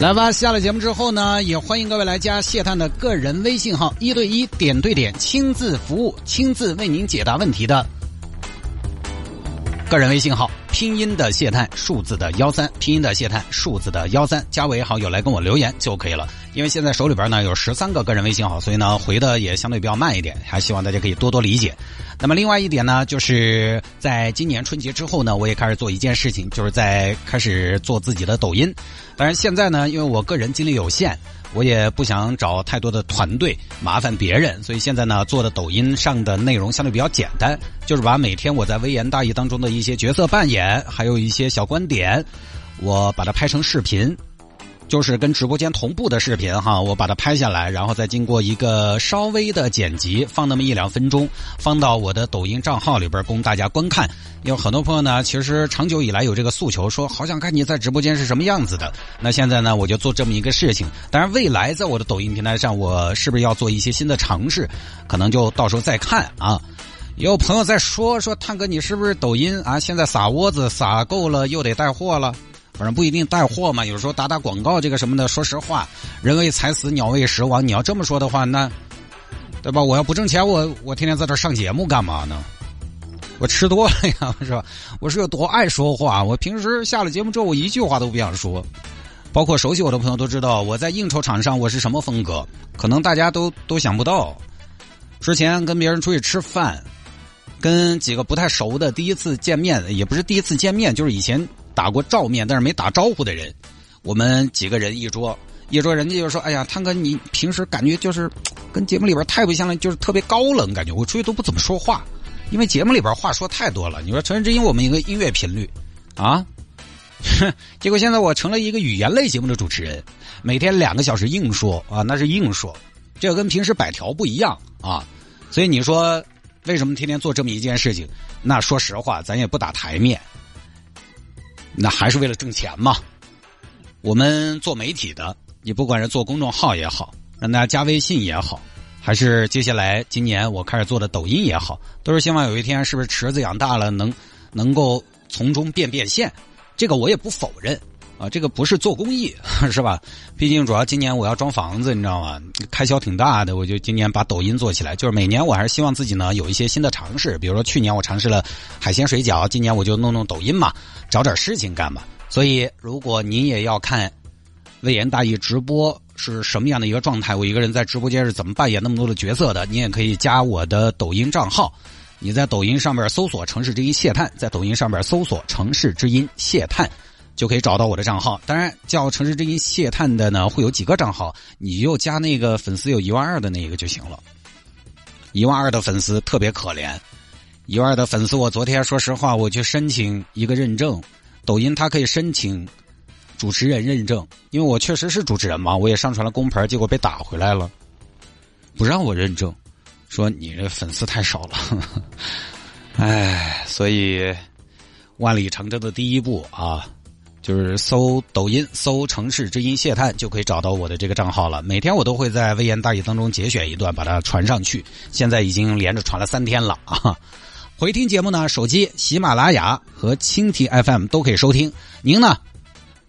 来吧，下了节目之后呢，也欢迎各位来加谢探的个人微信号，一对一、点对点、亲自服务、亲自为您解答问题的个人微信号。拼音的谢探，数字的幺三，拼音的谢探，数字的幺三，加为好友来跟我留言就可以了。因为现在手里边呢有十三个个人微信号，所以呢回的也相对比较慢一点，还希望大家可以多多理解。那么另外一点呢，就是在今年春节之后呢，我也开始做一件事情，就是在开始做自己的抖音。当然现在呢，因为我个人精力有限。我也不想找太多的团队麻烦别人，所以现在呢做的抖音上的内容相对比较简单，就是把每天我在微言大义当中的一些角色扮演，还有一些小观点，我把它拍成视频。就是跟直播间同步的视频哈，我把它拍下来，然后再经过一个稍微的剪辑，放那么一两分钟，放到我的抖音账号里边供大家观看。有很多朋友呢，其实长久以来有这个诉求，说好想看你在直播间是什么样子的。那现在呢，我就做这么一个事情。当然，未来在我的抖音平台上，我是不是要做一些新的尝试？可能就到时候再看啊。有朋友在说说，探哥你是不是抖音啊？现在撒窝子撒够了，又得带货了。反正不一定带货嘛，有时候打打广告这个什么的。说实话，人为财死，鸟为食亡。你要这么说的话，那对吧？我要不挣钱，我我天天在这上节目干嘛呢？我吃多了呀，是吧？我是有多爱说话？我平时下了节目之后，我一句话都不想说。包括熟悉我的朋友都知道，我在应酬场上我是什么风格，可能大家都都想不到。之前跟别人出去吃饭，跟几个不太熟的第一次见面，也不是第一次见面，就是以前。打过照面，但是没打招呼的人，我们几个人一桌，一桌人家就说：“哎呀，汤哥，你平时感觉就是跟节目里边太不像了，就是特别高冷，感觉我出去都不怎么说话，因为节目里边话说太多了。你说《成人之音》我们一个音乐频率啊，哼 结果现在我成了一个语言类节目的主持人，每天两个小时硬说啊，那是硬说，这跟平时百条不一样啊。所以你说为什么天天做这么一件事情？那说实话，咱也不打台面。”那还是为了挣钱嘛？我们做媒体的，你不管是做公众号也好，让大家加微信也好，还是接下来今年我开始做的抖音也好，都是希望有一天是不是池子养大了，能能够从中变变现。这个我也不否认啊，这个不是做公益 是吧？毕竟主要今年我要装房子，你知道吗？开销挺大的，我就今年把抖音做起来。就是每年我还是希望自己呢有一些新的尝试，比如说去年我尝试了海鲜水饺，今年我就弄弄抖音嘛。找点事情干嘛？所以，如果您也要看微言大义直播是什么样的一个状态，我一个人在直播间是怎么扮演那么多的角色的，你也可以加我的抖音账号。你在抖音上面搜索“城市之音谢探”，在抖音上面搜索“城市之音谢探”，就可以找到我的账号。当然，叫“城市之音谢探”的呢，会有几个账号，你就加那个粉丝有一万二的那一个就行了。一万二的粉丝特别可怜。一万二的粉丝，我昨天说实话，我去申请一个认证，抖音它可以申请主持人认证，因为我确实是主持人嘛，我也上传了公牌，结果被打回来了，不让我认证，说你这粉丝太少了，唉，所以万里长征的第一步啊，就是搜抖音，搜城市之音谢探就可以找到我的这个账号了。每天我都会在微言大义当中节选一段，把它传上去，现在已经连着传了三天了啊。回听节目呢，手机喜马拉雅和蜻蜓 FM 都可以收听。您呢，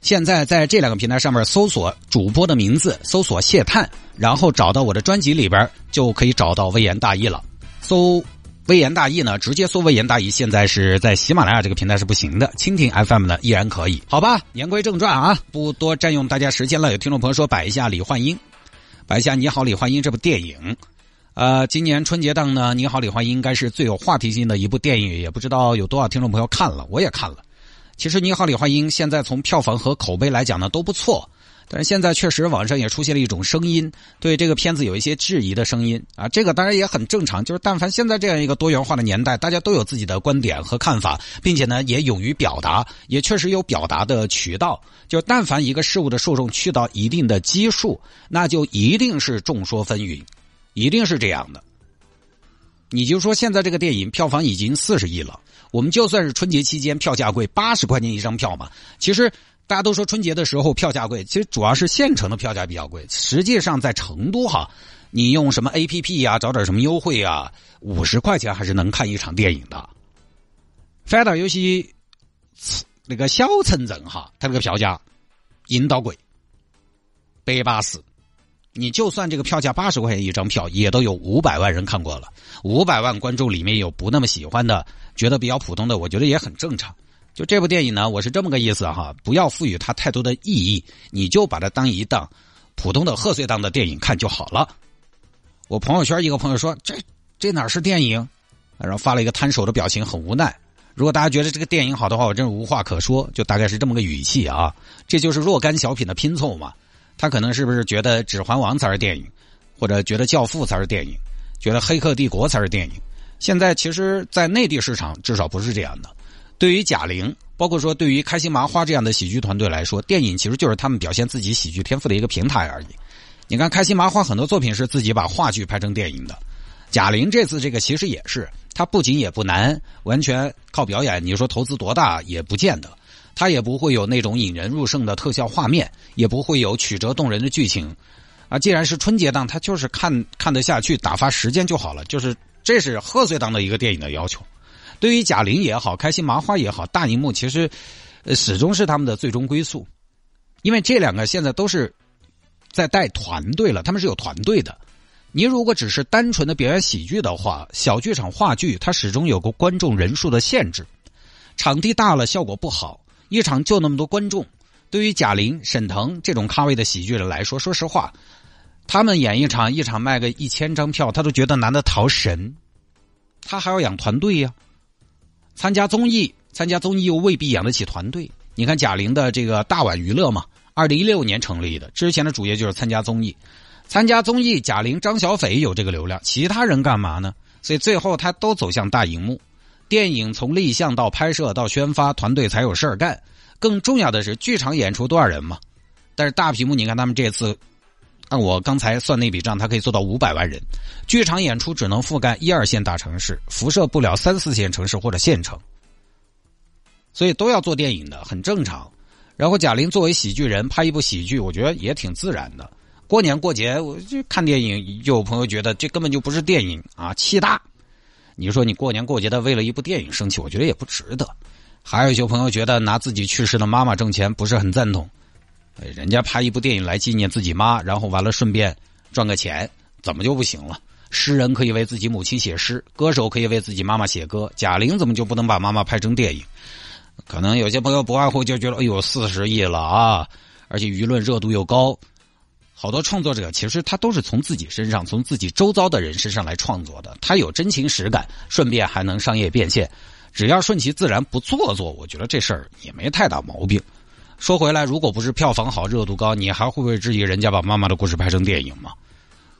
现在在这两个平台上面搜索主播的名字，搜索谢探，然后找到我的专辑里边，就可以找到微言大义了。搜微言大义呢，直接搜微言大义。现在是在喜马拉雅这个平台是不行的，蜻蜓 FM 呢依然可以。好吧，言归正传啊，不多占用大家时间了。有听众朋友说摆一下李焕英，摆一下你好李焕英这部电影。呃，今年春节档呢，《你好，李焕英》应该是最有话题性的一部电影，也不知道有多少听众朋友看了，我也看了。其实，《你好，李焕英》现在从票房和口碑来讲呢都不错，但是现在确实网上也出现了一种声音，对这个片子有一些质疑的声音啊。这个当然也很正常，就是但凡现在这样一个多元化的年代，大家都有自己的观点和看法，并且呢也勇于表达，也确实有表达的渠道。就但凡一个事物的受众去到一定的基数，那就一定是众说纷纭。一定是这样的。你就说现在这个电影票房已经四十亿了，我们就算是春节期间票价贵，八十块钱一张票嘛。其实大家都说春节的时候票价贵，其实主要是县城的票价比较贵。实际上在成都哈，你用什么 A P P 呀，找点什么优惠啊，五十块钱还是能看一场电影的。反倒有些那个小城镇哈，它那个票价引导贵，百八十。你就算这个票价八十块钱一张票，也都有五百万人看过了。五百万观众里面有不那么喜欢的，觉得比较普通的，我觉得也很正常。就这部电影呢，我是这么个意思哈，不要赋予它太多的意义，你就把它当一档普通的贺岁档的电影看就好了。我朋友圈一个朋友说：“这这哪是电影？”然后发了一个摊手的表情，很无奈。如果大家觉得这个电影好的话，我真是无话可说，就大概是这么个语气啊。这就是若干小品的拼凑嘛。他可能是不是觉得《指环王》才是电影，或者觉得《教父》才是电影，觉得《黑客帝国》才是电影？现在其实，在内地市场至少不是这样的。对于贾玲，包括说对于开心麻花这样的喜剧团队来说，电影其实就是他们表现自己喜剧天赋的一个平台而已。你看，开心麻花很多作品是自己把话剧拍成电影的，贾玲这次这个其实也是，她不仅也不难，完全靠表演。你说投资多大也不见得。它也不会有那种引人入胜的特效画面，也不会有曲折动人的剧情，啊，既然是春节档，它就是看看得下去，打发时间就好了。就是这是贺岁档的一个电影的要求。对于贾玲也好，开心麻花也好，大荧幕其实始终是他们的最终归宿，因为这两个现在都是在带团队了，他们是有团队的。你如果只是单纯的表演喜剧的话，小剧场话剧它始终有个观众人数的限制，场地大了效果不好。一场就那么多观众，对于贾玲、沈腾这种咖位的喜剧人来说，说实话，他们演一场，一场卖个一千张票，他都觉得难得逃神。他还要养团队呀，参加综艺，参加综艺又未必养得起团队。你看贾玲的这个大碗娱乐嘛，二零一六年成立的，之前的主业就是参加综艺，参加综艺，贾玲、张小斐有这个流量，其他人干嘛呢？所以最后他都走向大荧幕。电影从立项到拍摄到宣发，团队才有事儿干。更重要的是，剧场演出多少人嘛？但是大屏幕，你看他们这次，按我刚才算那笔账，它可以做到五百万人。剧场演出只能覆盖一二线大城市，辐射不了三四线城市或者县城，所以都要做电影的，很正常。然后贾玲作为喜剧人拍一部喜剧，我觉得也挺自然的。过年过节我就看电影，有朋友觉得这根本就不是电影啊，气大。你说你过年过节的为了一部电影生气，我觉得也不值得。还有一些朋友觉得拿自己去世的妈妈挣钱不是很赞同，人家拍一部电影来纪念自己妈，然后完了顺便赚个钱，怎么就不行了？诗人可以为自己母亲写诗，歌手可以为自己妈妈写歌，贾玲怎么就不能把妈妈拍成电影？可能有些朋友不外乎就觉得，哎呦，四十亿了啊，而且舆论热度又高。好多创作者其实他都是从自己身上、从自己周遭的人身上来创作的，他有真情实感，顺便还能商业变现，只要顺其自然不做作，我觉得这事儿也没太大毛病。说回来，如果不是票房好、热度高，你还会不会质疑人家把妈妈的故事拍成电影吗？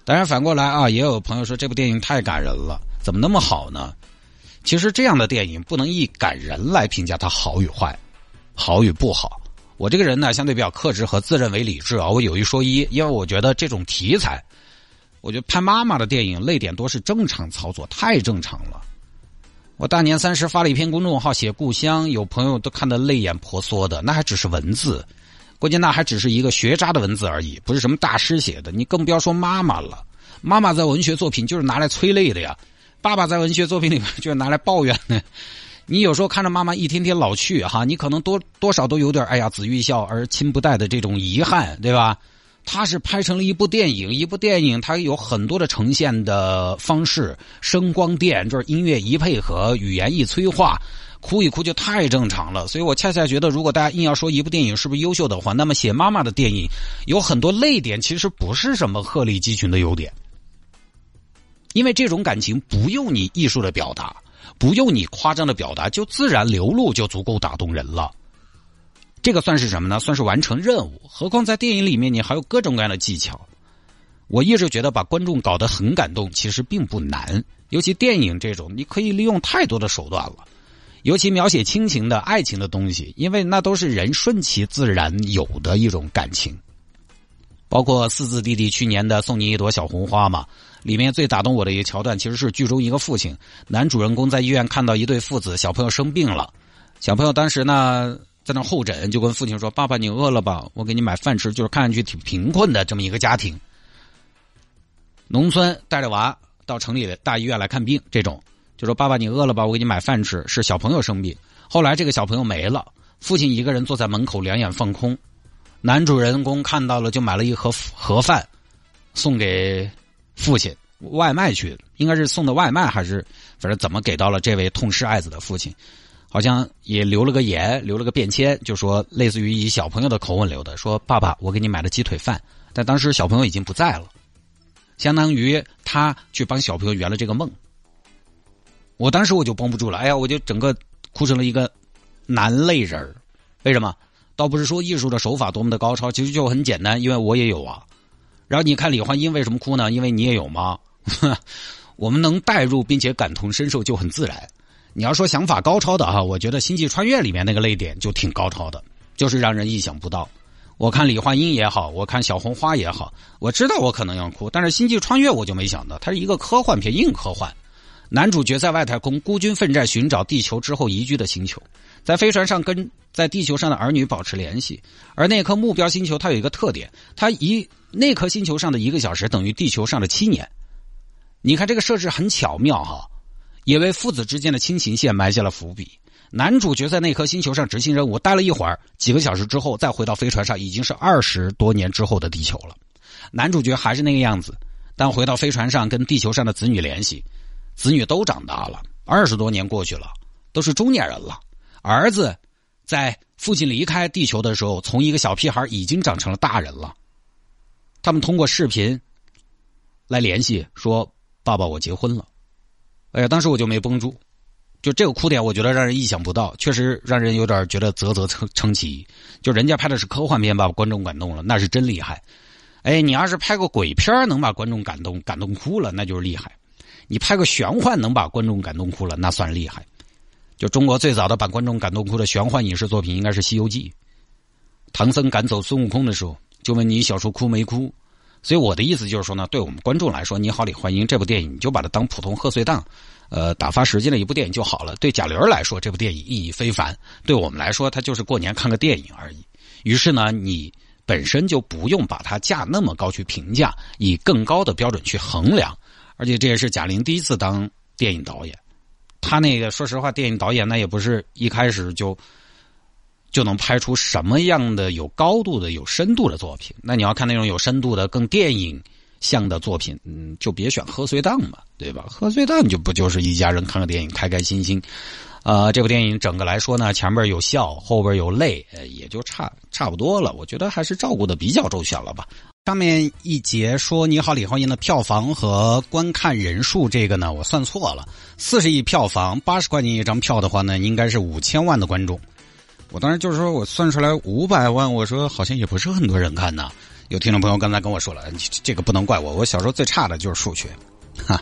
当然，反过来啊，也有朋友说这部电影太感人了，怎么那么好呢？其实这样的电影不能以感人来评价它好与坏，好与不好。我这个人呢，相对比较克制和自认为理智啊。我有一说一，因为我觉得这种题材，我觉得拍妈妈的电影泪点多是正常操作，太正常了。我大年三十发了一篇公众号写故乡，有朋友都看得泪眼婆娑的，那还只是文字，关键那还只是一个学渣的文字而已，不是什么大师写的。你更不要说妈妈了，妈妈在文学作品就是拿来催泪的呀，爸爸在文学作品里面就是拿来抱怨的。你有时候看着妈妈一天天老去，哈，你可能多多少都有点哎呀，子欲孝而亲不待的这种遗憾，对吧？他是拍成了一部电影，一部电影它有很多的呈现的方式，声光电就是音乐一配合，语言一催化，哭一哭就太正常了。所以我恰恰觉得，如果大家硬要说一部电影是不是优秀的话，那么写妈妈的电影有很多泪点，其实不是什么鹤立鸡群的优点，因为这种感情不用你艺术的表达。不用你夸张的表达，就自然流露就足够打动人了。这个算是什么呢？算是完成任务。何况在电影里面，你还有各种各样的技巧。我一直觉得把观众搞得很感动，其实并不难。尤其电影这种，你可以利用太多的手段了。尤其描写亲情的爱情的东西，因为那都是人顺其自然有的一种感情。包括四字弟弟去年的《送你一朵小红花》嘛，里面最打动我的一个桥段，其实是剧中一个父亲，男主人公在医院看到一对父子，小朋友生病了，小朋友当时呢在那候诊，就跟父亲说：“爸爸，你饿了吧？我给你买饭吃。”就是看上去挺贫困的这么一个家庭，农村带着娃到城里的大医院来看病，这种就说：“爸爸，你饿了吧？我给你买饭吃。”是小朋友生病，后来这个小朋友没了，父亲一个人坐在门口，两眼放空。男主人公看到了，就买了一盒盒饭，送给父亲外卖去，应该是送的外卖还是反正怎么给到了这位痛失爱子的父亲，好像也留了个言，留了个便签，就说类似于以小朋友的口吻留的，说爸爸，我给你买了鸡腿饭，但当时小朋友已经不在了，相当于他去帮小朋友圆了这个梦。我当时我就绷不住了，哎呀，我就整个哭成了一个男泪人儿，为什么？倒不是说艺术的手法多么的高超，其实就很简单，因为我也有啊。然后你看李焕英为什么哭呢？因为你也有吗？我们能代入并且感同身受就很自然。你要说想法高超的哈，我觉得《星际穿越》里面那个泪点就挺高超的，就是让人意想不到。我看李焕英也好，我看小红花也好，我知道我可能要哭，但是《星际穿越》我就没想到，它是一个科幻片，硬科幻。男主角在外太空孤军奋战，寻找地球之后移居的星球。在飞船上跟在地球上的儿女保持联系，而那颗目标星球它有一个特点，它一那颗星球上的一个小时等于地球上的七年。你看这个设置很巧妙哈，也为父子之间的亲情线埋下了伏笔。男主角在那颗星球上执行任务，待了一会儿，几个小时之后再回到飞船上，已经是二十多年之后的地球了。男主角还是那个样子，但回到飞船上跟地球上的子女联系，子女都长大了，二十多年过去了，都是中年人了。儿子在父亲离开地球的时候，从一个小屁孩已经长成了大人了。他们通过视频来联系，说：“爸爸，我结婚了。”哎呀，当时我就没绷住，就这个哭点，我觉得让人意想不到，确实让人有点觉得啧啧称称奇。就人家拍的是科幻片，把观众感动了，那是真厉害。哎，你要是拍个鬼片能把观众感动感动哭了，那就是厉害。你拍个玄幻能把观众感动哭了，那算厉害。就中国最早的把观众感动哭的玄幻影视作品，应该是《西游记》。唐僧赶走孙悟空的时候，就问你小时候哭没哭？所以我的意思就是说呢，对我们观众来说，《你好，李焕英》这部电影，你就把它当普通贺岁档，呃，打发时间的一部电影就好了。对贾玲来说，这部电影意义非凡；对我们来说，它就是过年看个电影而已。于是呢，你本身就不用把它价那么高去评价，以更高的标准去衡量。而且这也是贾玲第一次当电影导演。她那个，说实话，电影导演那也不是一开始就就能拍出什么样的有高度的、有深度的作品。那你要看那种有深度的、更电影向的作品，嗯，就别选贺岁档嘛，对吧？贺岁档就不就是一家人看个电影，开开心心。呃，这部电影整个来说呢，前边有笑，后边有泪，也就差差不多了。我觉得还是照顾的比较周全了吧。上面一节说《你好，李焕英》的票房和观看人数，这个呢我算错了，四十亿票房，八十块钱一张票的话呢，应该是五千万的观众。我当时就是说我算出来五百万，我说好像也不是很多人看呐。有听众朋友刚才跟我说了，这个不能怪我，我小时候最差的就是数学，哈。